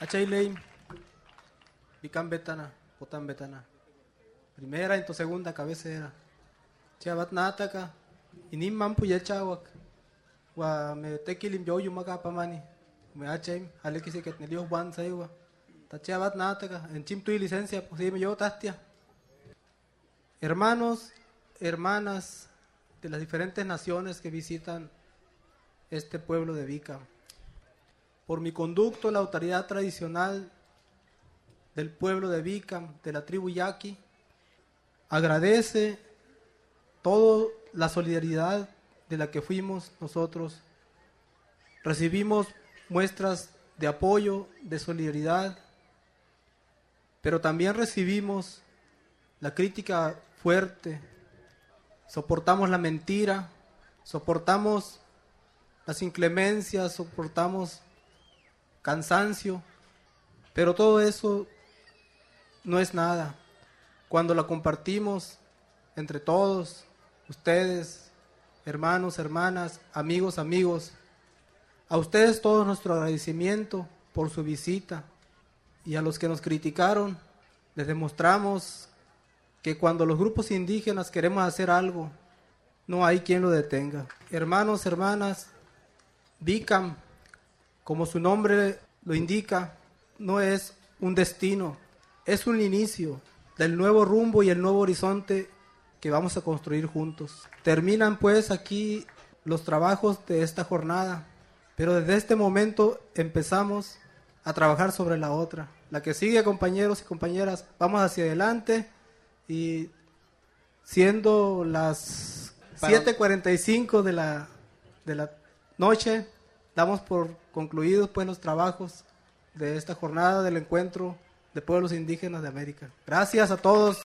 Achailei, Pican Betana, Potan Betana. Primera y tu segunda cabecera. Chiabat Nataka, Inim Mampu Yachawak, Wa me tekilim yo yumaga pamani, me achaim, Alekisi que tenía Juan Saiwa. Tachiabat Nataka, en Chim tu licencia, pues yo, Tastia. Hermanos, hermanas de las diferentes naciones que visitan este pueblo de Vica. Por mi conducto, la autoridad tradicional del pueblo de Vica, de la tribu Yaqui, agradece toda la solidaridad de la que fuimos nosotros. Recibimos muestras de apoyo, de solidaridad, pero también recibimos la crítica fuerte, soportamos la mentira, soportamos las inclemencias, soportamos cansancio, pero todo eso no es nada. Cuando la compartimos entre todos, ustedes, hermanos, hermanas, amigos, amigos, a ustedes todo nuestro agradecimiento por su visita y a los que nos criticaron, les demostramos que cuando los grupos indígenas queremos hacer algo, no hay quien lo detenga. Hermanos, hermanas, Bicam, como su nombre lo indica, no es un destino, es un inicio del nuevo rumbo y el nuevo horizonte que vamos a construir juntos. Terminan pues aquí los trabajos de esta jornada, pero desde este momento empezamos a trabajar sobre la otra. La que sigue, compañeros y compañeras, vamos hacia adelante y siendo las 7.45 de la, de la noche, damos por concluidos pues los trabajos de esta jornada del encuentro de pueblos indígenas de América. Gracias a todos.